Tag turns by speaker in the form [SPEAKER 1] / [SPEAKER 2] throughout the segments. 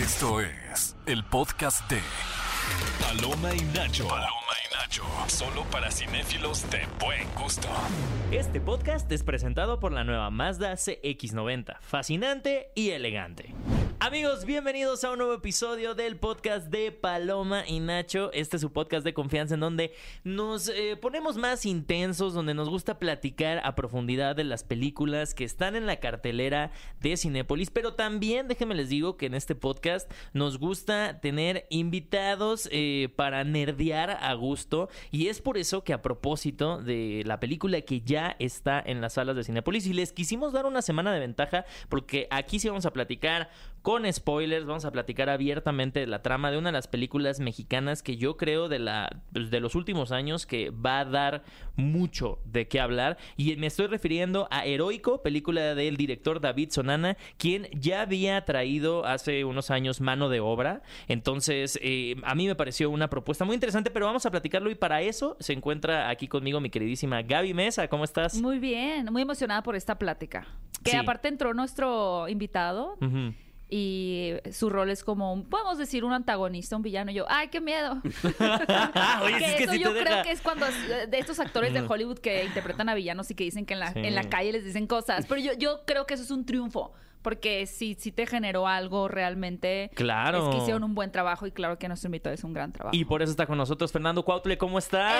[SPEAKER 1] Esto es el podcast de Paloma y Nacho. Paloma y Nacho. Solo para cinéfilos de buen gusto.
[SPEAKER 2] Este podcast es presentado por la nueva Mazda CX90, fascinante y elegante. Amigos, bienvenidos a un nuevo episodio del podcast de Paloma y Nacho. Este es su podcast de confianza en donde nos eh, ponemos más intensos, donde nos gusta platicar a profundidad de las películas que están en la cartelera de Cinépolis. Pero también, déjenme les digo que en este podcast nos gusta tener invitados eh, para nerdear a gusto. Y es por eso que a propósito de la película que ya está en las salas de Cinépolis y les quisimos dar una semana de ventaja porque aquí sí vamos a platicar con spoilers, vamos a platicar abiertamente de la trama de una de las películas mexicanas que yo creo de, la, pues, de los últimos años que va a dar mucho de qué hablar. Y me estoy refiriendo a Heroico, película del director David Sonana, quien ya había traído hace unos años mano de obra. Entonces, eh, a mí me pareció una propuesta muy interesante, pero vamos a platicarlo y para eso se encuentra aquí conmigo mi queridísima Gaby Mesa. ¿Cómo estás?
[SPEAKER 3] Muy bien, muy emocionada por esta plática. Que
[SPEAKER 2] Sí.
[SPEAKER 3] aparte entró nuestro invitado. Y su rol es como, un- podemos decir, un antagonista, un villano. Y yo, ay, qué miedo.
[SPEAKER 2] Oye,
[SPEAKER 3] que
[SPEAKER 2] sí es que
[SPEAKER 3] eso yo creo
[SPEAKER 2] deja-
[SPEAKER 3] que es cuando de estos actores de Hollywood que interpretan a villanos y que dicen que en la,
[SPEAKER 2] Sí.
[SPEAKER 3] en la calle les dicen cosas. Pero yo, yo creo que eso es un triunfo. Porque si, si te generó algo realmente,
[SPEAKER 2] Claro.
[SPEAKER 3] es que hicieron un buen trabajo y claro que nuestro invitado es un gran trabajo.
[SPEAKER 2] Y por eso está con nosotros Fernando Cuautle. ¿Cómo estás?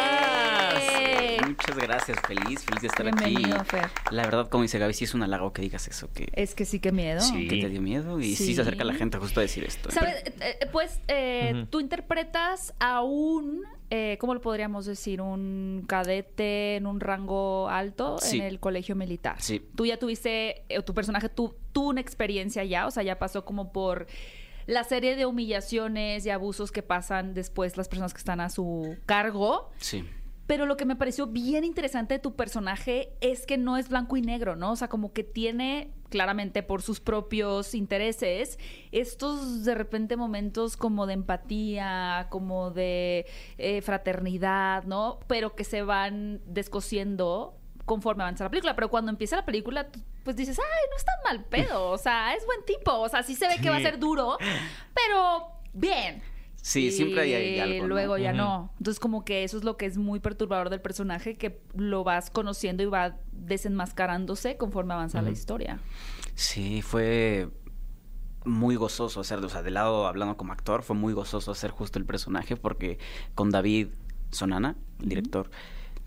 [SPEAKER 3] ¡Eh!
[SPEAKER 4] Muchas gracias, feliz, feliz de estar
[SPEAKER 3] Bienvenido,
[SPEAKER 4] aquí.
[SPEAKER 3] Fer.
[SPEAKER 4] La verdad, como dice Gaby, sí es un halago que digas eso, que,
[SPEAKER 3] Es que sí, qué miedo.
[SPEAKER 2] Sí.
[SPEAKER 4] que te dio miedo y sí.
[SPEAKER 3] Sí.
[SPEAKER 4] se acerca la gente justo a decir esto.
[SPEAKER 3] ¿Sabes? Eh, eh, pues eh,
[SPEAKER 2] Ujú.
[SPEAKER 3] tú interpretas a un, eh, ¿cómo lo podríamos decir? Un cadete en un rango alto
[SPEAKER 4] Sí.
[SPEAKER 3] en el colegio militar.
[SPEAKER 4] Sí.
[SPEAKER 3] Tú ya tuviste, eh, tu personaje tu- tuvo una experiencia ya, o sea, ya pasó como por la serie de humillaciones y abusos que pasan después las personas que están a su cargo.
[SPEAKER 4] Sí.
[SPEAKER 3] Pero lo que me pareció bien interesante de tu personaje es que no es blanco y negro, ¿no? O sea, como que tiene claramente por sus propios intereses estos de repente momentos como de empatía, como de eh, fraternidad, ¿no? Pero que se van descosiendo conforme avanza la película. Pero cuando empieza la película, pues dices, ay, no es tan mal pedo, o sea, es buen tipo, o sea, sí se ve que va a ser duro, pero bien.
[SPEAKER 4] Sí,
[SPEAKER 3] Y
[SPEAKER 4] siempre hay- hay algo, ¿no?
[SPEAKER 3] Luego ya no. Entonces, como que eso es lo que es muy perturbador del personaje, que lo vas conociendo y va desenmascarándose conforme avanza la historia.
[SPEAKER 4] Sí, fue muy gozoso hacerlo. O sea, de lado, hablando como actor, fue muy gozoso hacer justo el personaje porque con David Sonana, el director,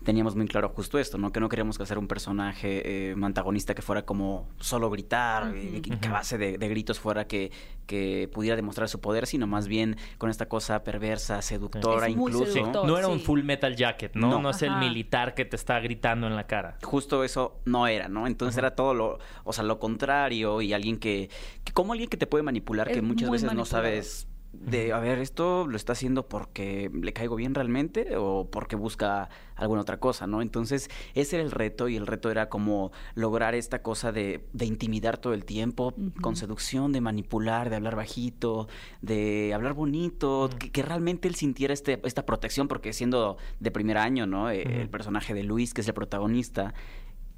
[SPEAKER 4] teníamos muy claro justo esto, ¿no? Que no queríamos hacer un personaje eh, antagonista que fuera como solo gritar, eh, que, que a base de, de gritos fuera que, que pudiera demostrar su poder, sino más bien con esta cosa perversa, seductora
[SPEAKER 3] Es
[SPEAKER 4] incluso.
[SPEAKER 3] seductor.
[SPEAKER 2] No era un full metal jacket, ¿no? No,
[SPEAKER 4] No.
[SPEAKER 2] es el militar que te está gritando en la cara.
[SPEAKER 4] justo eso no era, ¿no? Entonces era todo lo, o sea, lo contrario y alguien que, que como alguien que te puede manipular,
[SPEAKER 3] Es
[SPEAKER 4] que muchas veces no sabes de, a ver, esto lo está haciendo porque le caigo bien realmente o porque busca alguna otra cosa, ¿no? Entonces ese era el reto y el reto era como lograr esta cosa de, de intimidar todo el tiempo, con seducción, de manipular, de hablar bajito, de hablar bonito, que, que realmente él sintiera este, esta protección, porque siendo de primer año, ¿no? El personaje de Luis, que es el protagonista,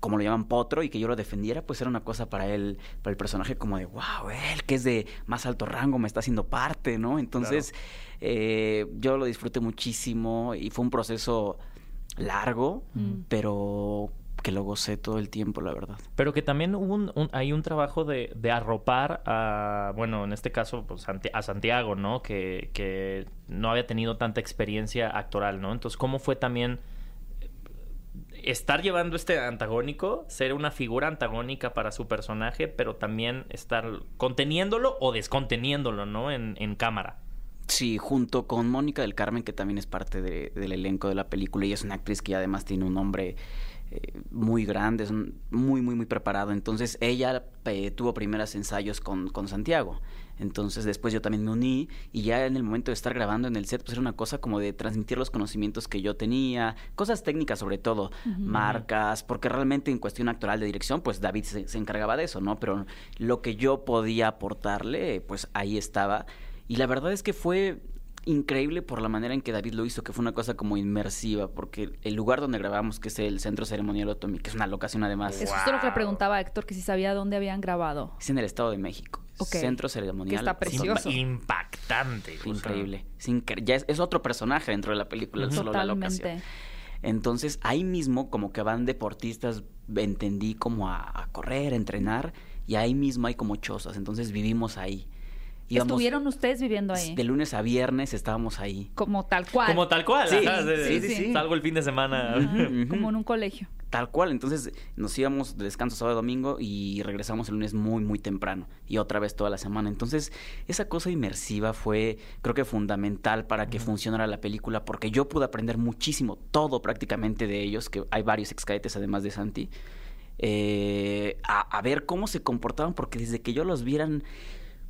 [SPEAKER 4] como lo llaman potro y que yo lo defendiera, pues era una cosa para él, para el personaje como de, wow, él que es de más alto rango me está haciendo parte, ¿no? Entonces eh, yo lo disfruté muchísimo y fue un proceso largo,
[SPEAKER 3] Mm.
[SPEAKER 4] pero que lo gocé todo el tiempo, la verdad.
[SPEAKER 2] Pero que también hubo un, un- hay un trabajo de, de arropar a, bueno, en este caso, pues, a Santiago, ¿no? Que, que no había tenido tanta experiencia actoral, ¿no? Entonces, ¿cómo fue también estar llevando este antagónico, ser una figura antagónica para su personaje, pero también estar conteniéndolo o desconteniéndolo, ¿no? En, en cámara.
[SPEAKER 4] Sí, junto con Mónica del Carmen, que también es parte de- del elenco de la película y es una actriz que además tiene un nombre eh, muy grande, es muy, muy, muy preparado. Entonces ella eh, tuvo primeros ensayos con, con Santiago. Entonces después yo también me uní y ya en el momento de estar grabando en el set, pues era una cosa como de transmitir los conocimientos que yo tenía, cosas técnicas sobre todo, marcas, porque realmente en cuestión actoral de dirección, pues David se, se encargaba de eso, ¿no? Pero lo que yo podía aportarle, pues ahí estaba. Y la verdad es que fue increíble por la manera en que David lo hizo, que fue una cosa como inmersiva, porque el lugar donde grabamos, que es el Centro Ceremonial Otomi, que es una locación además,
[SPEAKER 3] Es justo lo que le preguntaba a Héctor, que si sabía dónde habían grabado.
[SPEAKER 4] es en el Estado de México. Centro ceremonial.
[SPEAKER 3] Que está precioso.
[SPEAKER 2] Impactante. o sea,
[SPEAKER 4] Increíble. Es, ya es, es otro personaje dentro de la película, solo la locación.
[SPEAKER 3] Totalmente.
[SPEAKER 4] Entonces ahí mismo como que van deportistas, entendí como a, a correr, a entrenar, y ahí mismo hay como chozas, entonces vivimos ahí. Íbamos-
[SPEAKER 3] ¿Estuvieron ustedes viviendo ahí?
[SPEAKER 4] De lunes a viernes estábamos ahí.
[SPEAKER 3] Como tal cual.
[SPEAKER 2] Como tal cual.
[SPEAKER 4] Sí,
[SPEAKER 3] sí, sí, sí.
[SPEAKER 2] Salgo el fin de semana.
[SPEAKER 3] Como en un colegio.
[SPEAKER 4] Tal cual, entonces nos íbamos de descanso sábado domingo y regresamos el lunes muy muy temprano y otra vez toda la semana. Entonces, esa cosa inmersiva fue creo que fundamental para que funcionara la película porque yo pude aprender muchísimo, todo prácticamente de ellos, que hay varios excadetes además de Santi, eh, a, a ver cómo se comportaban porque desde que yo los vieran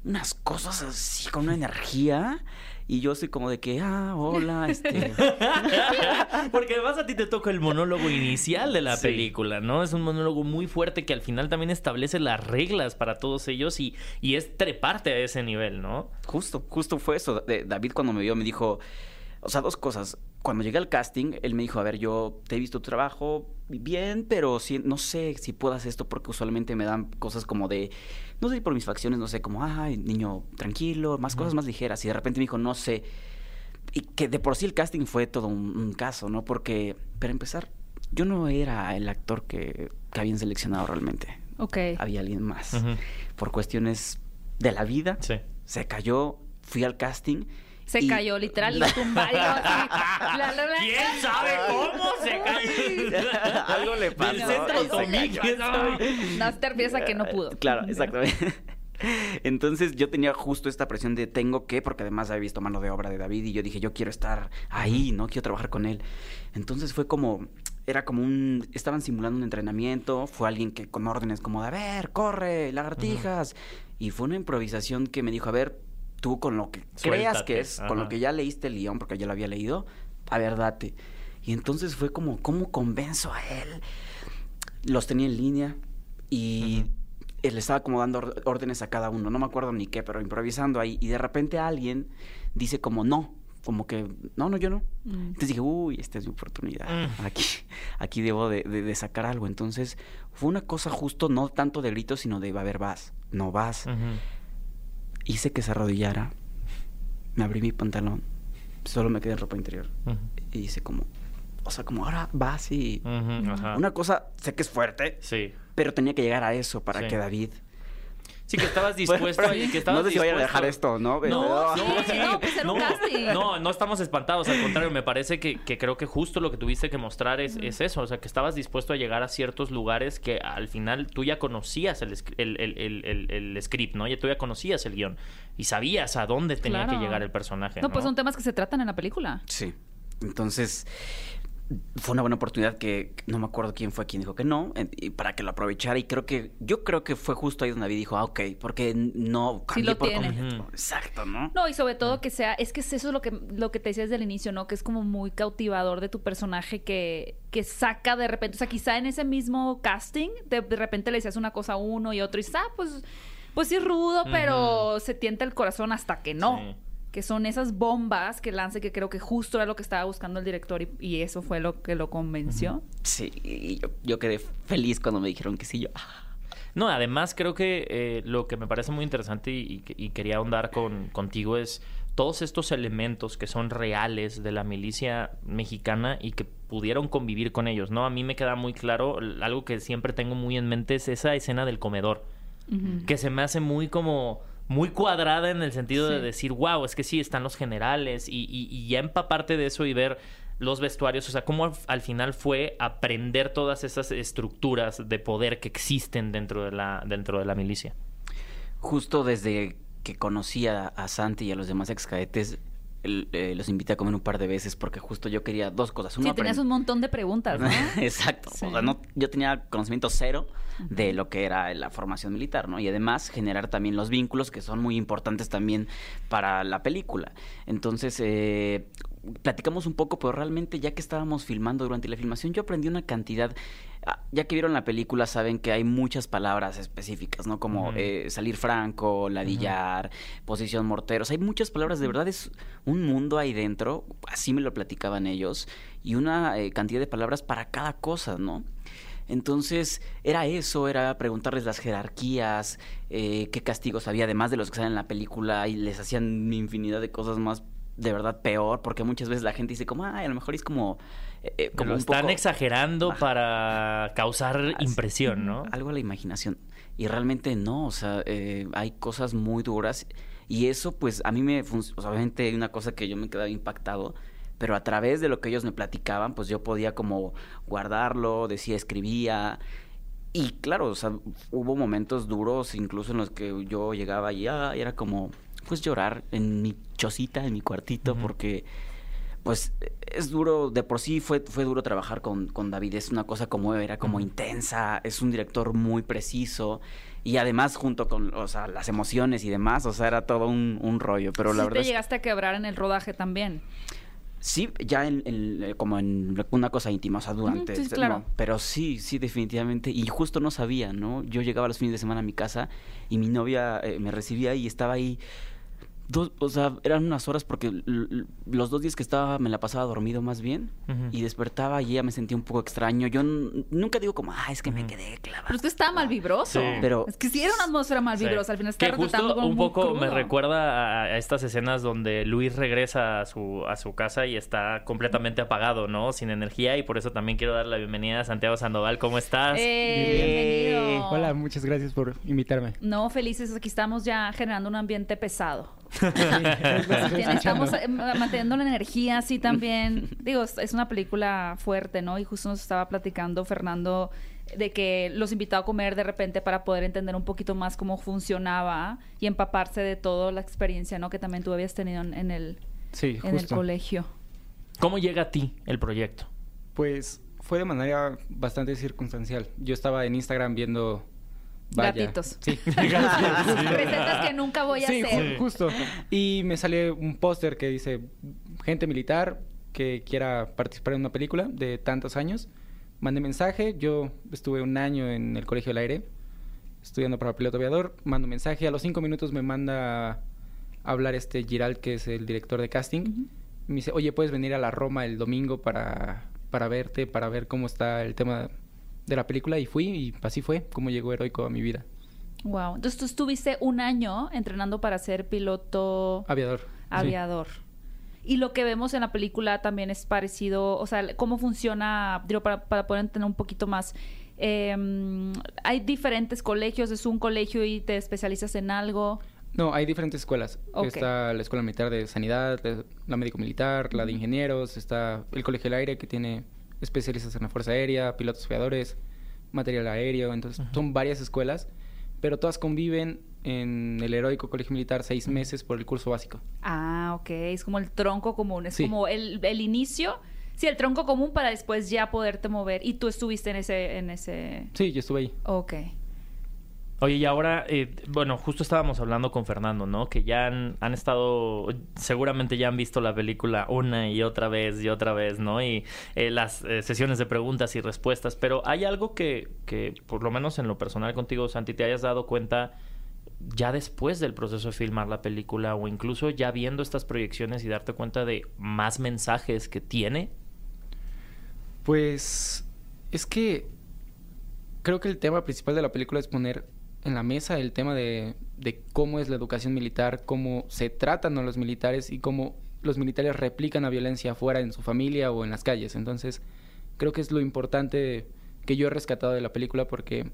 [SPEAKER 4] unas cosas así con una energía y yo soy como de que, ah, hola, este...
[SPEAKER 2] Porque además a ti te toca el monólogo inicial de la
[SPEAKER 4] Sí.
[SPEAKER 2] película, ¿no? Es un monólogo muy fuerte que al final también establece las reglas para todos ellos y, y es treparte a ese nivel, ¿no?
[SPEAKER 4] Justo, justo fue eso. David cuando me vio me dijo, o sea, dos cosas. Cuando llegué al casting, él me dijo, a ver, yo te he visto tu trabajo bien, pero sí, no sé si puedas esto porque usualmente me dan cosas como de, no sé si por mis facciones, no sé, como, ay, niño, tranquilo, más cosas más ligeras. Y de repente me dijo, no sé. Y que de por sí el casting fue todo un, un caso, ¿no? Porque, para empezar, yo no era el actor que, que habían seleccionado realmente.
[SPEAKER 3] Ok.
[SPEAKER 4] Había alguien más. Por cuestiones de la vida,
[SPEAKER 2] Sí.
[SPEAKER 4] se cayó, fui al casting.
[SPEAKER 3] Se
[SPEAKER 4] y-
[SPEAKER 3] cayó literal y lo tumbaron
[SPEAKER 2] ¿Quién sabe cómo se cayó?
[SPEAKER 4] Algo le pasó.
[SPEAKER 2] Del centro
[SPEAKER 3] te piensa que no pudo.
[SPEAKER 4] Claro, exactamente. Entonces yo tenía justo esta presión de tengo que, porque además había visto mano de obra de David y yo dije, yo quiero estar ahí, ¿no? Quiero trabajar con él. Entonces fue como, era como un, estaban simulando un entrenamiento, fue alguien que con órdenes como de, a ver, corre, lagartijas. Y fue una improvisación que me dijo, a ver, tú con lo que creas
[SPEAKER 2] Suéltate,
[SPEAKER 4] que es, con lo que ya leíste el guion, porque ya lo había leído, a ver, date. Y entonces fue como, ¿cómo convenzo a él? Los tenía en línea y él estaba como dando órdenes a cada uno, no me acuerdo ni qué, pero improvisando ahí. Y de repente alguien dice como no, como que, no, no, yo no.
[SPEAKER 3] Mm.
[SPEAKER 4] Entonces dije, uy, esta es mi oportunidad.
[SPEAKER 2] Mm.
[SPEAKER 4] Aquí, aquí debo de, de- de sacar algo. Entonces fue una cosa justo, no tanto de gritos, sino de, a ver, vas, no vas.
[SPEAKER 2] Ujú.
[SPEAKER 4] Hice que se arrodillara, me abrí mi pantalón, solo me quedé en ropa interior. Y hice como, o sea, como ahora vas y...
[SPEAKER 2] Ujú, ajá.
[SPEAKER 4] Una cosa, sé que es fuerte,
[SPEAKER 2] Sí.
[SPEAKER 4] pero tenía que llegar a eso para
[SPEAKER 2] Sí.
[SPEAKER 4] que David...
[SPEAKER 2] Sí, que estabas dispuesto.
[SPEAKER 4] Bueno,
[SPEAKER 2] y que estabas
[SPEAKER 4] no sé si vayan a dejar esto, ¿no?
[SPEAKER 2] No, no,
[SPEAKER 3] Sí,
[SPEAKER 2] sí.
[SPEAKER 3] no, pues
[SPEAKER 2] no, no estamos espantados, al contrario, me parece que, que creo que justo lo que tuviste que mostrar es, es eso, o sea, que estabas dispuesto a llegar a ciertos lugares que al final tú ya conocías el, sc- el, el- el- el- el script, ¿no? Ya tú ya conocías el guion y sabías a dónde tenía
[SPEAKER 3] Claro.
[SPEAKER 2] que llegar el personaje.
[SPEAKER 3] No,
[SPEAKER 2] No,
[SPEAKER 3] pues son temas que se tratan en la película.
[SPEAKER 4] Sí. Entonces, fue una buena oportunidad que no me acuerdo quién fue quien dijo que no, en- y para que lo aprovechara. Y creo que, yo creo que fue justo ahí donde David dijo, ah, ok, porque no cambié
[SPEAKER 3] lo
[SPEAKER 4] por
[SPEAKER 3] tiene.
[SPEAKER 4] Exacto, ¿no?
[SPEAKER 3] No, y sobre todo que sea, es que eso es lo que, lo que te decía desde el inicio, ¿no? Que es como muy cautivador de tu personaje que, que saca de repente, o sea, quizá en ese mismo casting, de, de repente le decías una cosa a uno y otro, y ah, pues, pues sí rudo, pero se tienta el corazón hasta que no.
[SPEAKER 2] Sí.
[SPEAKER 3] Que son esas bombas que lance que creo que justo era lo que estaba buscando el director y, y eso fue lo que lo convenció.
[SPEAKER 4] Sí, y yo, yo quedé feliz cuando me dijeron que sí. Yo, ah,
[SPEAKER 2] No, además creo que eh, lo que me parece muy interesante y, y- y quería ahondar con, contigo es todos estos elementos que son reales de la milicia mexicana y que pudieron convivir con ellos, ¿no? A mí me queda muy claro, algo que siempre tengo muy en mente es esa escena del comedor, que se me hace muy como muy cuadrada en el sentido de decir, wow, es que sí, están los generales y, y- y ya empaparte de eso y ver los vestuarios, o sea, cómo al, al final fue aprender todas esas estructuras de poder que existen dentro de la, dentro de la milicia.
[SPEAKER 4] justo desde que conocí a, a Santi y a los demás ex cadetes, el- eh, los invité a comer un par de veces porque justo yo quería dos cosas.
[SPEAKER 3] Sí,
[SPEAKER 4] Uno,
[SPEAKER 3] tenías
[SPEAKER 4] aprend-
[SPEAKER 3] un montón de preguntas, ¿no?
[SPEAKER 4] Exacto.
[SPEAKER 3] Sí.
[SPEAKER 4] O sea, no, yo tenía conocimiento cero de lo que era la formación militar, ¿no? Y además generar también los vínculos que son muy importantes también para la película. Entonces, eh, platicamos un poco, pero realmente ya que estábamos filmando durante la filmación, yo aprendí una cantidad. Ah, Ya que vieron la película, saben que hay muchas palabras específicas, ¿no? Como eh, salir franco, ladillar, posición morteros. Hay muchas palabras, de verdad es un mundo ahí dentro, así me lo platicaban ellos, y una eh, cantidad de palabras para cada cosa, ¿no? Entonces, era eso, era preguntarles las jerarquías, eh, qué castigos había, además de los que salen en la película, y les hacían infinidad de cosas más de verdad peor, porque muchas veces la gente dice como, ay, a lo mejor es como...
[SPEAKER 2] eh, como lo están exagerando para causar impresión, ¿no?
[SPEAKER 4] Algo a la imaginación. Y realmente no, o sea, eh, hay cosas muy duras y eso pues a mí me... obviamente hay una cosa que yo me quedaba impactado pero a través de lo que ellos me platicaban, pues yo podía como guardarlo, decía, escribía. Y claro, o sea, hubo momentos duros incluso en los que yo llegaba y, ah, y era como, pues llorar en mi chocita, en mi cuartito, porque pues es duro, de por sí fue, fue duro trabajar con, con David, es una cosa como, era como intensa, es un director muy preciso y además junto con, o sea, las emociones y demás, o sea, era todo un, un rollo, pero la verdad...
[SPEAKER 3] te llegaste a quebrar en el rodaje también.
[SPEAKER 4] Sí, ya en, eh, como en una cosa íntima, o sea, durante...
[SPEAKER 3] sí, claro.
[SPEAKER 4] pero sí, sí, definitivamente. Y justo no sabía, ¿no? Yo llegaba los fines de semana a mi casa y mi novia eh, me recibía y estaba ahí Dos, o sea, eran unas horas porque los dos días que estaba me la pasaba dormido más bien y despertaba y ya me sentía un poco extraño. Yo nunca digo como, ah, es que me quedé clavado.
[SPEAKER 3] Pero usted estaba mal vibroso. Pero es que sí era una atmósfera mal vibrosa. Al final está
[SPEAKER 2] justo un poco me recuerda a, estas escenas donde Luis regresa a su, a su casa y está completamente apagado, ¿no? Sin energía y por eso también quiero dar la bienvenida a Santiago Sandoval. ¿Cómo estás?
[SPEAKER 3] Eh, bienvenido.
[SPEAKER 5] Hola, muchas gracias por invitarme.
[SPEAKER 3] No, felices. Aquí estamos ya generando un ambiente pesado. Estamos eh, manteniendo la energía así también. Digo, es una película fuerte, ¿no? Y justo nos estaba platicando Fernando de que los invitaba a comer de repente para poder entender un poquito más cómo funcionaba y empaparse de toda la experiencia, ¿no? Que también tú habías tenido en el, en el colegio.
[SPEAKER 2] ¿Cómo llega a ti el proyecto?
[SPEAKER 5] Pues fue de manera bastante circunstancial. Yo estaba en Instagram viendo
[SPEAKER 3] Gatitos.
[SPEAKER 5] Sí.
[SPEAKER 3] Recetas que nunca voy a hacer.
[SPEAKER 5] Sí, justo. Y me sale un póster que dice gente militar que quiera participar en una película de tantos años. Mande mensaje. Yo estuve un año en el Colegio del Aire estudiando para piloto aviador. Mando mensaje. A los cinco minutos me manda a hablar este Giral, que es el director de casting. Me dice, oye, ¿puedes venir a la Roma el domingo para, para verte, para ver cómo está el tema de la película y fui y así fue como llegó Heroico a mi vida.
[SPEAKER 3] Wow. Entonces tú estuviste un año entrenando para ser piloto
[SPEAKER 5] aviador.
[SPEAKER 3] Aviador. Y lo que vemos en la película también es parecido, o sea, cómo funciona, digo, para, para poder entender un poquito más. Em, hay diferentes colegios, es un colegio y te especializas en algo.
[SPEAKER 5] No, hay diferentes escuelas. Está la Escuela Militar de Sanidad, la Médico Militar, la de Ingenieros, está el Colegio del Aire que tiene especialistas en la Fuerza Aérea, pilotos aviadores, material aéreo, entonces son varias escuelas, pero todas conviven en el heroico colegio militar seis meses por el curso básico.
[SPEAKER 3] Ah, ok, es como el tronco común, es como el, el, inicio, sí, el tronco común para después ya poderte mover. Y tú estuviste en ese, en ese.
[SPEAKER 5] Sí, yo estuve ahí.
[SPEAKER 3] Ok.
[SPEAKER 2] Oye, y ahora, eh, bueno, justo estábamos hablando con Fernando, ¿no? Que ya han, estado, seguramente ya han visto la película una y otra vez y otra vez, ¿no? Y eh, las eh, sesiones de preguntas y respuestas, pero hay algo que, que, por lo menos en lo personal contigo, Santi, te hayas dado cuenta ya después del proceso de filmar la película o incluso ya viendo estas proyecciones y darte cuenta de más mensajes que tiene?
[SPEAKER 5] Pues es que creo que el tema principal de la película es poner en la mesa el tema de, cómo es la educación militar, cómo se tratan a los militares y cómo los militares replican la violencia afuera en su familia o en las calles. Entonces, creo que es lo importante que yo he rescatado de la película porque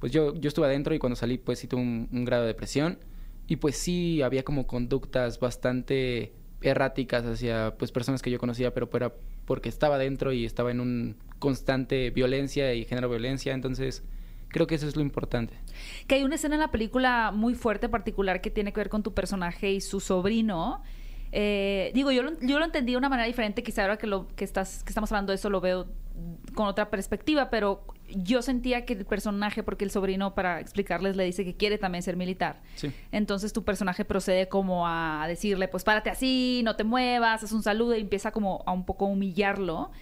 [SPEAKER 5] pues yo, yo estuve adentro y cuando salí pues sí tuve un, grado de depresión y pues sí había como conductas bastante erráticas hacia pues personas que yo conocía pero era porque estaba adentro y estaba en un constante violencia y género violencia entonces Creo que eso es lo importante.
[SPEAKER 3] Que hay una escena en la película muy fuerte, particular, que tiene que ver con tu personaje y su sobrino. Eh, digo, yo lo, yo lo entendí de una manera diferente, quizá ahora que lo que estás, que estamos hablando de eso lo veo con otra perspectiva, pero yo sentía que el personaje, porque el sobrino, para explicarles, le dice que quiere también ser militar.
[SPEAKER 5] Sí.
[SPEAKER 3] Entonces tu personaje procede como a decirle, pues párate así, no te muevas, haz un saludo y empieza como a un poco humillarlo,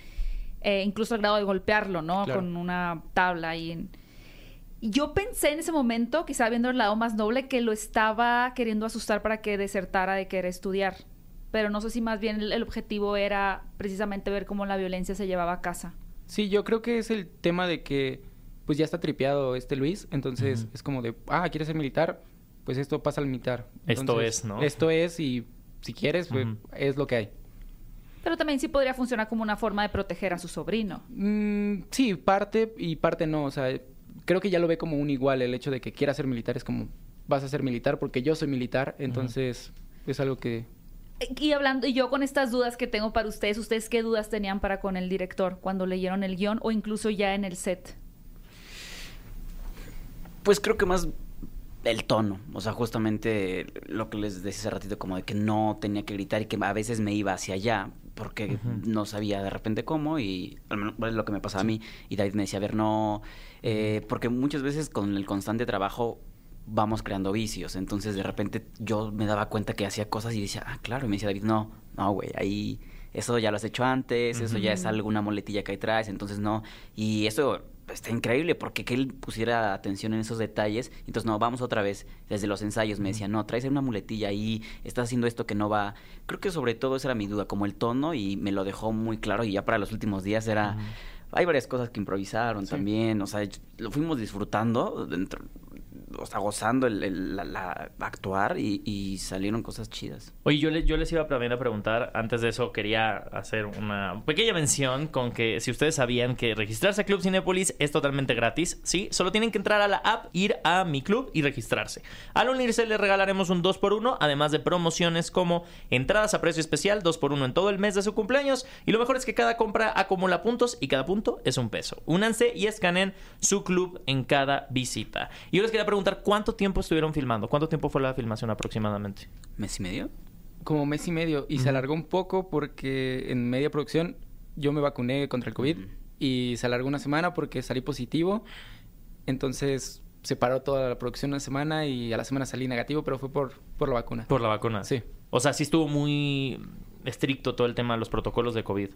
[SPEAKER 3] eh, incluso al grado de golpearlo, ¿no? Con una tabla y en yo pensé en ese momento, quizá viendo el lado más noble, que lo estaba queriendo asustar para que desertara de querer estudiar. Pero no sé si más bien el, objetivo era precisamente ver cómo la violencia se llevaba a casa.
[SPEAKER 5] Sí, yo creo que es el tema de que pues ya está tripeado este Luis, entonces es como de, ah, ¿quieres ser militar? Pues esto pasa al militar.
[SPEAKER 2] Esto es, ¿no?
[SPEAKER 5] Esto es y si quieres, pues es lo que hay.
[SPEAKER 3] Pero también sí podría funcionar como una forma de proteger a su sobrino.
[SPEAKER 5] Mm, sí, parte y parte no. O sea, creo que ya lo ve como un igual el hecho de que quiera ser militar. Es como, vas a ser militar porque yo soy militar. Entonces, es algo que...
[SPEAKER 3] Y hablando, y yo con estas dudas que tengo para ustedes, ¿ustedes qué dudas tenían para con el director cuando leyeron el guion o incluso ya en el set?
[SPEAKER 4] Pues creo que más el tono, o sea, justamente lo que les decía hace ratito, como de que no tenía que gritar y que a veces me iba hacia allá porque no sabía de repente cómo y al menos es lo que me pasaba a mí y David me decía, a ver, no, eh, porque muchas veces con el constante trabajo vamos creando vicios, entonces de repente yo me daba cuenta que hacía cosas y decía, ah, claro, y me decía David, no, no, güey, ahí eso ya lo has hecho antes, eso ya es alguna moletilla que ahí traes, entonces no, y eso está increíble porque que él pusiera atención en esos detalles, entonces no, vamos otra vez, desde los ensayos. Me decía, no, traes una muletilla ahí, estás haciendo esto que no va, creo que sobre todo esa era mi duda, como el tono y me lo dejó muy claro y ya para los últimos días era... Hay varias cosas que improvisaron
[SPEAKER 5] Sí.
[SPEAKER 4] también, o sea, lo fuimos disfrutando, dentro, o sea, gozando el, el- la, actuar y, y salieron cosas chidas.
[SPEAKER 2] Oye, yo, le- yo les iba también a preguntar, antes de eso quería hacer una pequeña mención con que si ustedes sabían que registrarse a Club Cinépolis es totalmente gratis, ¿sí? Solo tienen que entrar a la app, ir a mi club y registrarse. Al unirse les regalaremos un 2x1, además de promociones como entradas a precio especial, 2x1 en todo el mes de su cumpleaños, y lo mejor es que cada compra acumula puntos y cada punto es un peso. Únanse y escaneen su club en cada visita. Y yo les quería preguntar, ¿cuánto tiempo estuvieron filmando? ¿Cuánto tiempo fue la filmación aproximadamente?
[SPEAKER 4] ¿Mes y medio?
[SPEAKER 5] como mes y medio y se alargó un poco porque en media producción yo me vacuné contra el COVID y se alargó una semana porque salí positivo. Entonces se paró toda la producción una semana y a la semana salí negativo, pero fue por, por la vacuna.
[SPEAKER 2] Por la vacuna.
[SPEAKER 5] Sí.
[SPEAKER 2] O sea, sí estuvo muy estricto todo el tema de los protocolos de COVID.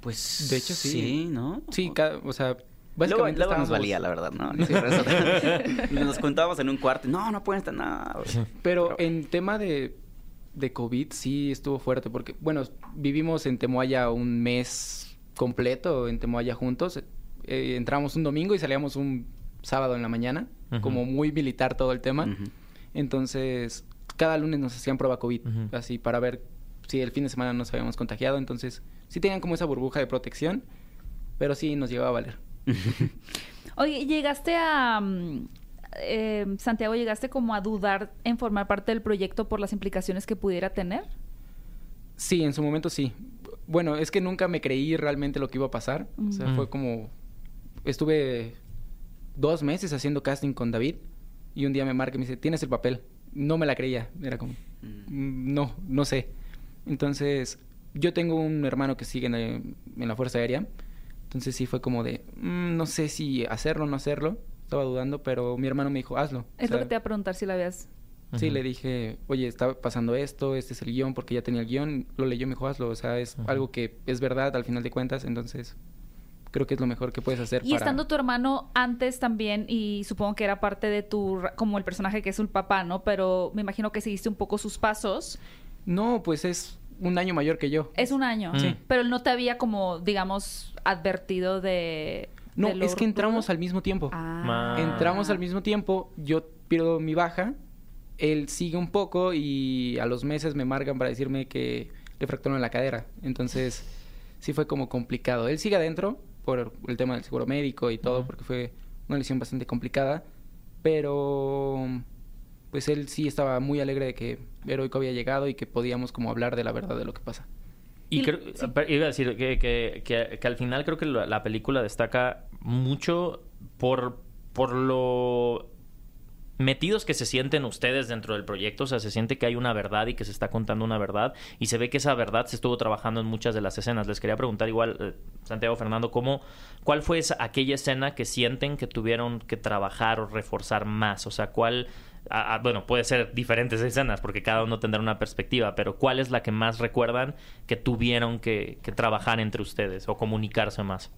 [SPEAKER 4] Pues
[SPEAKER 5] De hecho, sí.
[SPEAKER 4] Sí, ¿no?
[SPEAKER 5] Sí, cada- o sea,
[SPEAKER 4] Luego, luego nos valía, la verdad, ¿no? Nos contábamos en un cuarto. No, no pueden estar nada.
[SPEAKER 5] Pero en tema de, de COVID sí estuvo fuerte porque, bueno, vivimos en Temoaya un mes completo, en Temoaya juntos. Eh, entramos un domingo y salíamos un sábado en la mañana, como muy militar todo el tema. Entonces, cada lunes nos hacían prueba COVID, así para ver si el fin de semana nos habíamos contagiado. Entonces, sí tenían como esa burbuja de protección, pero sí nos llegaba a valer.
[SPEAKER 3] Oye, llegaste a... eh, Santiago, ¿llegaste como a dudar en formar parte del proyecto por las implicaciones que pudiera tener?
[SPEAKER 5] Sí, en su momento sí. Bueno, es que nunca me creí realmente lo que iba a pasar. O sea,
[SPEAKER 2] Mm.
[SPEAKER 5] fue como... Estuve dos meses haciendo casting con David y un día me marca y me dice, tienes el papel. No me la creía. Era como, "Mm, no, no sé. Entonces, yo tengo un hermano que sigue en, el- en la Fuerza Aérea. Entonces sí fue como de, "Mm, no sé si hacerlo o no hacerlo. Estaba dudando, pero mi hermano me dijo, hazlo.
[SPEAKER 3] Es
[SPEAKER 5] O
[SPEAKER 3] lo que te iba a preguntar si la habías...
[SPEAKER 5] Sí, le dije, oye, está pasando esto, este es el guion, porque ya tenía el guion, lo leyó y me dijo, hazlo, o sea, es algo que es verdad al final de cuentas, entonces creo que es lo mejor que puedes hacer
[SPEAKER 3] Y
[SPEAKER 5] para...
[SPEAKER 3] estando tu hermano antes también, y supongo que era parte de tu... ra- como el personaje que es un papá, ¿no? Pero me imagino que seguiste un poco sus pasos.
[SPEAKER 5] No, pues es un año mayor que yo.
[SPEAKER 3] Es un año.
[SPEAKER 2] Sí.
[SPEAKER 3] Pero él no te había como, digamos, advertido de...
[SPEAKER 5] No,
[SPEAKER 3] de
[SPEAKER 5] es que entramos al mismo tiempo.
[SPEAKER 3] Ah.
[SPEAKER 5] Entramos al mismo tiempo, yo pierdo mi baja, él sigue un poco y a los meses me marcan para decirme que le fracturaron la cadera. Entonces, sí fue como complicado. Él sigue adentro por el tema del seguro médico y todo, porque fue una lesión bastante complicada, pero pues él sí estaba muy alegre de que Heroico había llegado y que podíamos como hablar de la verdad de lo que pasa.
[SPEAKER 2] Y
[SPEAKER 3] Y-
[SPEAKER 2] creo-
[SPEAKER 3] sí.
[SPEAKER 2] pero iba a decir que, que- que- que al final creo que la, la película destaca mucho por, por lo metidos que se sienten ustedes dentro del proyecto, o sea, se siente que hay una verdad y que se está contando una verdad y se ve que esa verdad se estuvo trabajando en muchas de las escenas. Les quería preguntar igual, eh, Santiago Fernando, ¿cómo, ¿cuál fue esa, aquella escena que sienten que tuvieron que trabajar o reforzar más? O sea, ¿cuál... bueno, puede ser diferentes escenas porque cada uno tendrá una perspectiva, pero ¿cuál es la que más recuerdan que tuvieron que, que trabajar entre ustedes o comunicarse más?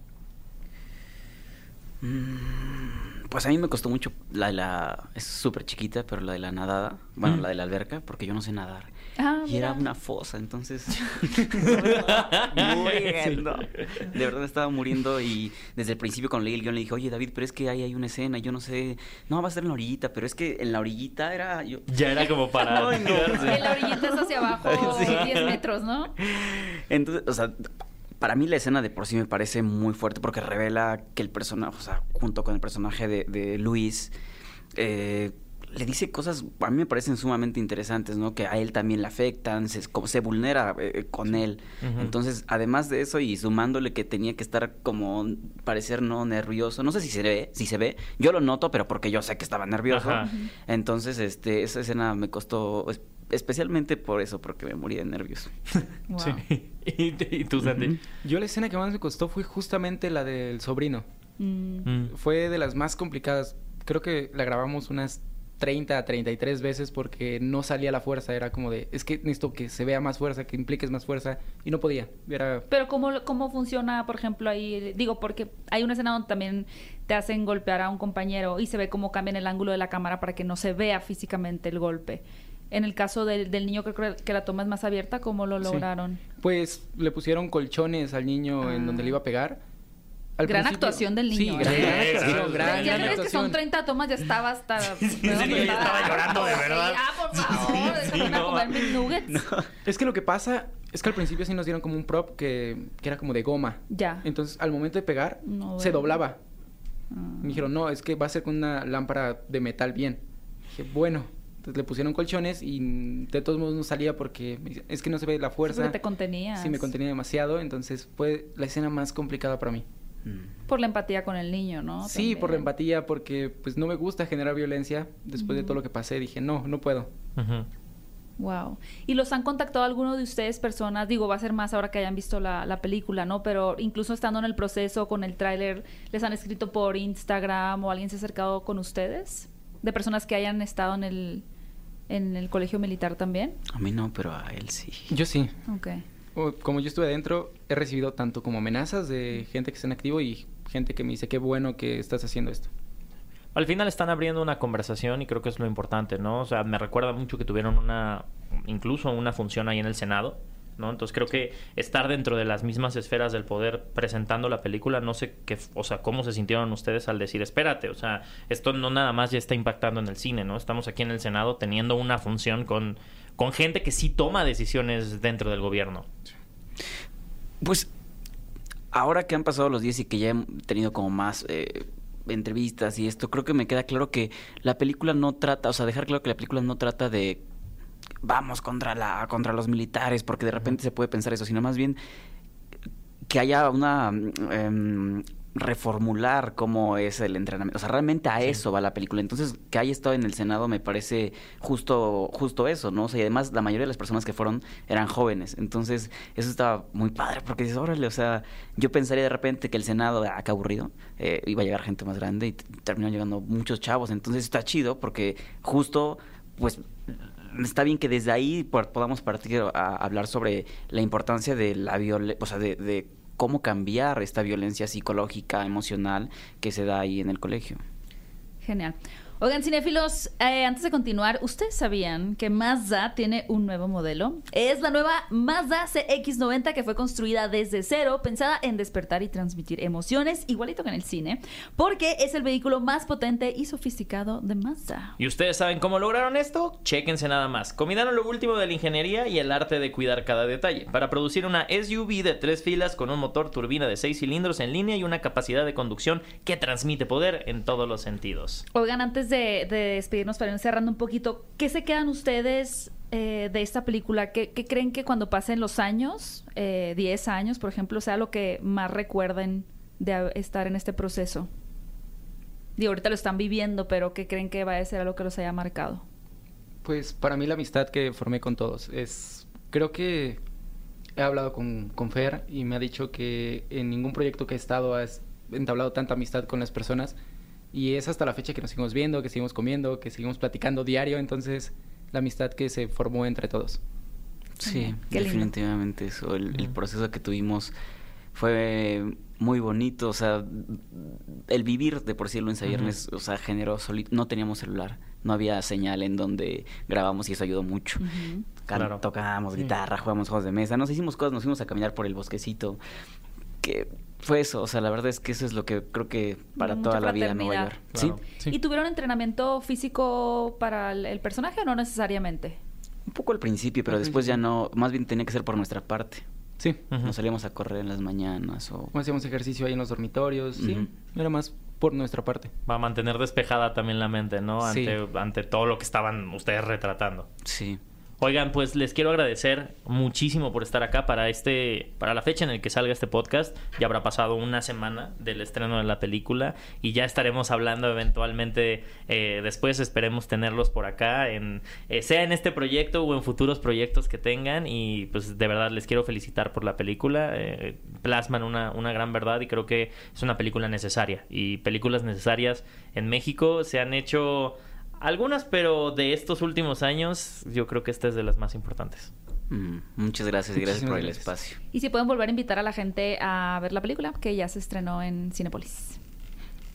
[SPEAKER 4] Pues a mí me costó mucho la de la... Es súper chiquita, pero la de la nadada. Bueno,
[SPEAKER 2] Mm.
[SPEAKER 4] la de la alberca, porque yo no sé nadar.
[SPEAKER 3] Ah,
[SPEAKER 4] y era una fosa, entonces... muriendo. De verdad estaba muriendo y desde el principio cuando leí el guion le dije, oye David, pero es que ahí hay una escena, yo no sé... No, va a ser en la orillita, pero es que en la orillita era... Yo...
[SPEAKER 2] Ya era como para
[SPEAKER 4] no.
[SPEAKER 2] tirarse.
[SPEAKER 3] En la orillita es hacia abajo,
[SPEAKER 4] Sí.
[SPEAKER 3] 10 metros, ¿no?
[SPEAKER 4] Entonces, o sea, para mí la escena de por sí me parece muy fuerte porque revela que el personaje, o sea, junto con el personaje de, de Luis, eh, le dice cosas, a mí me parecen sumamente interesantes, ¿no? Que a él también le afectan, se, como se vulnera eh, con él. Entonces, además de eso y sumándole que tenía que estar como, parecer no nervioso, no sé si se ve, si se ve, yo lo noto, pero porque yo sé que estaba nervioso.
[SPEAKER 2] Ajá.
[SPEAKER 4] Entonces, este, esa escena me costó, especialmente por eso, porque me morí de nervios.
[SPEAKER 3] Wow.
[SPEAKER 2] Sí. ¿Y, y tú?
[SPEAKER 4] Ujú.
[SPEAKER 5] Yo la escena que más me costó fue justamente la del sobrino.
[SPEAKER 3] Mm.
[SPEAKER 2] Mm.
[SPEAKER 5] Fue de las más complicadas. Creo que la grabamos unas 30 a 33 veces porque no salía la fuerza. Era como de, es que necesito que se vea más fuerza, que impliques más fuerza. Y no podía. Era
[SPEAKER 3] Pero ¿cómo, cómo funciona, por ejemplo, ahí? Digo, porque hay una escena donde también te hacen golpear a un compañero y se ve cómo cambian el ángulo de la cámara para que no se vea físicamente el golpe. En el caso del, del niño, creo que la toma es más abierta. ¿Cómo lo
[SPEAKER 5] Sí.
[SPEAKER 3] lograron?
[SPEAKER 5] Pues le pusieron colchones al niño en donde le iba a pegar. Al
[SPEAKER 3] Gran actuación del
[SPEAKER 5] Sí,
[SPEAKER 3] niño, ¿eh?
[SPEAKER 5] gran
[SPEAKER 2] Sí, sí,
[SPEAKER 5] gran,
[SPEAKER 3] ya
[SPEAKER 5] gran
[SPEAKER 3] sabes que son
[SPEAKER 5] actuación.
[SPEAKER 3] 30 tomas, ya estaba hasta...
[SPEAKER 2] sí, sí, ya estaba llorando de verdad.
[SPEAKER 3] Ah, por favor,
[SPEAKER 2] Sí,
[SPEAKER 3] déjame
[SPEAKER 2] no.
[SPEAKER 3] comer mis nuggets.
[SPEAKER 5] Es que lo que pasa es que al principio sí nos dieron como un prop que, que era como de goma.
[SPEAKER 3] Ya.
[SPEAKER 5] Entonces, al momento de pegar,
[SPEAKER 3] No
[SPEAKER 5] se doblaba.
[SPEAKER 3] Ah.
[SPEAKER 5] Me dijeron, no, es que va a ser con una lámpara de metal bien. Dije, bueno. Entonces le pusieron colchones y de todos modos no salía porque es que no se ve la fuerza.
[SPEAKER 3] Porque te contenías.
[SPEAKER 5] Sí, me contenía demasiado. Entonces fue la escena más complicada para mí.
[SPEAKER 4] Mm.
[SPEAKER 3] Por la empatía con el niño, ¿no?
[SPEAKER 5] Sí, por la empatía, porque pues no me gusta generar violencia. Después de todo lo que pasé, dije, no, no puedo.
[SPEAKER 2] Ujú.
[SPEAKER 3] Wow. ¿Y los han contactado alguno de ustedes, personas? Digo, va a ser más ahora que hayan visto la, la película, ¿no? Pero incluso estando en el proceso con el tráiler, ¿les han escrito por Instagram o alguien se ha acercado con ustedes? ¿De personas que hayan estado en el, en el colegio militar también?
[SPEAKER 4] A mí no, pero a él sí.
[SPEAKER 5] Yo sí.
[SPEAKER 3] Ok.
[SPEAKER 5] O- Como yo estuve adentro, he recibido tanto como amenazas de gente que está en activo y gente que me dice, qué bueno que estás haciendo esto.
[SPEAKER 2] Al final están abriendo una conversación y creo que es lo importante, ¿no? O sea, me recuerda mucho que tuvieron una, incluso una función ahí en el Senado, ¿no? Entonces creo que estar dentro de las mismas esferas del poder presentando la película, no sé qué, o sea, cómo se sintieron ustedes al decir, espérate, o sea, esto no nada más ya está impactando en el cine, ¿no? Estamos aquí en el Senado teniendo una función con, con gente que sí toma decisiones dentro del gobierno.
[SPEAKER 4] Pues ahora que han pasado los días y que ya he tenido como más eh, entrevistas y esto, creo que me queda claro que la película no trata, o sea, dejar claro que la película no trata de vamos contra la contra los militares, porque de repente se puede pensar eso, sino más bien que haya una em, reformular cómo es el entrenamiento. O sea, realmente a eso va la película. Entonces, que haya estado en el Senado me parece justo, justo eso, ¿no? O sea, y además la mayoría de las personas que fueron eran jóvenes. Entonces, eso estaba muy padre, porque dices, órale, o sea, yo pensaría de repente que el Senado, ah, qué aburrido, eh, iba a llegar gente más grande y terminó llegando muchos chavos. Entonces, está chido porque justo, pues, está bien que desde ahí podamos partir a hablar sobre la importancia de la violencia, o sea, de cómo cambiar esta violencia psicológica, emocional que se da ahí en el colegio.
[SPEAKER 3] Genial. Oigan, cinéfilos, eh, antes de continuar, ¿ustedes sabían que Mazda tiene un nuevo modelo? Es la nueva Mazda CX90 que fue construida desde cero, pensada en despertar y transmitir emociones, igualito que en el cine, porque es el vehículo más potente y sofisticado de Mazda.
[SPEAKER 2] ¿Y ustedes saben cómo lograron esto? Chéquense nada más. Combinaron lo último de la ingeniería y el arte de cuidar cada detalle para producir una SUV de tres filas con un motor turbina de seis cilindros en línea y una capacidad de conducción que transmite poder en todos los sentidos.
[SPEAKER 3] Oigan, antes de, de despedirnos para ir cerrando un poquito, ¿qué se quedan ustedes eh, de esta película? ¿Qué, creen que cuando pasen los años, eh, 10 años, por ejemplo, sea lo que más recuerden de estar en este proceso? Digo, ahorita lo están viviendo, pero ¿qué creen que va a ser a lo que los haya marcado?
[SPEAKER 5] Pues para mí la amistad que formé con todos es... Creo que he hablado con, con Fer y me ha dicho que en ningún proyecto que he estado has entablado tanta amistad con las personas y es hasta la fecha que nos seguimos viendo, que seguimos comiendo, que seguimos platicando diario, entonces la amistad que se formó entre todos.
[SPEAKER 4] Sí,
[SPEAKER 3] Qué lindo.
[SPEAKER 4] definitivamente eso. El, proceso que tuvimos Fue muy bonito, o sea, el vivir de por sí el lunes a viernes, o sea, generó solito, no teníamos celular, no había señal en donde grabamos y eso ayudó mucho.
[SPEAKER 2] Claro.
[SPEAKER 4] Tocábamos
[SPEAKER 2] Sí.
[SPEAKER 4] guitarra, jugábamos juegos de mesa, nos hicimos cosas, nos fuimos a caminar por el bosquecito, que fue eso, o sea, la verdad es que eso es lo que creo que para
[SPEAKER 3] Mucha
[SPEAKER 4] toda la vida en Nueva York.
[SPEAKER 2] Claro.
[SPEAKER 4] Sí,
[SPEAKER 5] Sí.
[SPEAKER 3] ¿Y tuvieron entrenamiento físico para el, el personaje o no necesariamente?
[SPEAKER 4] un poco al principio, pero
[SPEAKER 5] Al
[SPEAKER 4] después ya no, más bien tenía que ser por nuestra parte.
[SPEAKER 5] Sí.
[SPEAKER 4] Nos salíamos a correr en las mañanas o...
[SPEAKER 5] Hacíamos ejercicio ahí en los dormitorios. Sí. Era más por nuestra parte.
[SPEAKER 2] Va a mantener despejada también la mente, ¿no?
[SPEAKER 5] Sí.
[SPEAKER 2] Ante, ante todo lo que estaban ustedes retratando.
[SPEAKER 4] Sí.
[SPEAKER 2] Oigan, pues les quiero agradecer muchísimo por estar acá para este, para la fecha en el que salga este podcast. Ya habrá pasado una semana del estreno de la película y ya estaremos hablando eventualmente eh, después. Esperemos tenerlos por acá, en, eh, sea en este proyecto o en futuros proyectos que tengan. Y pues de verdad les quiero felicitar por la película. Eh, plasman una, una gran verdad y creo que es una película necesaria. Y películas necesarias en México se han hecho algunas, pero de estos últimos años, yo creo que esta es de las más importantes.
[SPEAKER 4] Mm, muchas gracias y gracias
[SPEAKER 5] Muchísimas
[SPEAKER 4] por el
[SPEAKER 5] gracias.
[SPEAKER 4] espacio.
[SPEAKER 3] Y si pueden volver a invitar a la gente a ver la película, que ya se estrenó en Cinepolis.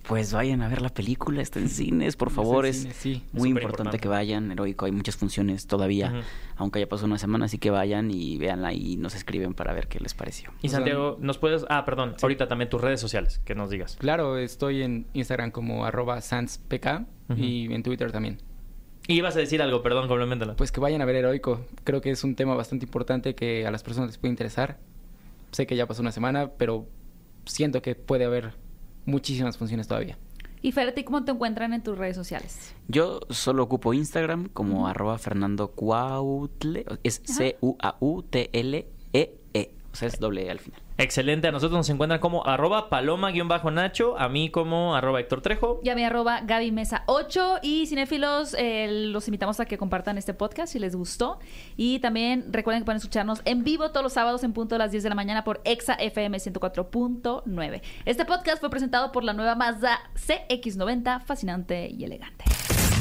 [SPEAKER 4] Pues vayan a ver la película, está en cines, por favor, es
[SPEAKER 5] sí.
[SPEAKER 4] muy importante,
[SPEAKER 2] importante.
[SPEAKER 4] que vayan, heroico, hay muchas funciones todavía, aunque ya pasó una semana, así que vayan y véanla y nos escriben para ver qué les pareció.
[SPEAKER 2] Y
[SPEAKER 5] sea,
[SPEAKER 2] Santiago, ¿nos puedes...? Ah, perdón, ahorita también tus redes sociales, que nos digas.
[SPEAKER 5] Claro, estoy en Instagram como arroba sanspk y en Twitter también.
[SPEAKER 2] Y ibas a decir algo, perdón, complementala.
[SPEAKER 5] Pues que vayan a ver Heroico. Creo que es un tema bastante importante que a las personas les puede interesar. Sé que ya pasó una semana, pero siento que puede haber muchísimas funciones todavía.
[SPEAKER 3] Y Fer, ¿a ti cómo te encuentran en tus redes sociales?
[SPEAKER 4] Yo solo ocupo Instagram como arroba Fernando Cuautle, es C-U-A-U-T-L-E-E, o sea, es doble E al final.
[SPEAKER 2] Excelente, a nosotros nos encuentran como arroba paloma-nacho, a mí como arroba Héctor Trejo.
[SPEAKER 3] Ya mi arroba Gaby Mesa 8 y cinéfilos, eh, los invitamos a que compartan este podcast si les gustó. Y también recuerden que pueden escucharnos en vivo todos los sábados en punto de las 10 de la mañana por Exa FM 104.9. Este podcast fue presentado por la nueva Mazda CX90, fascinante y elegante.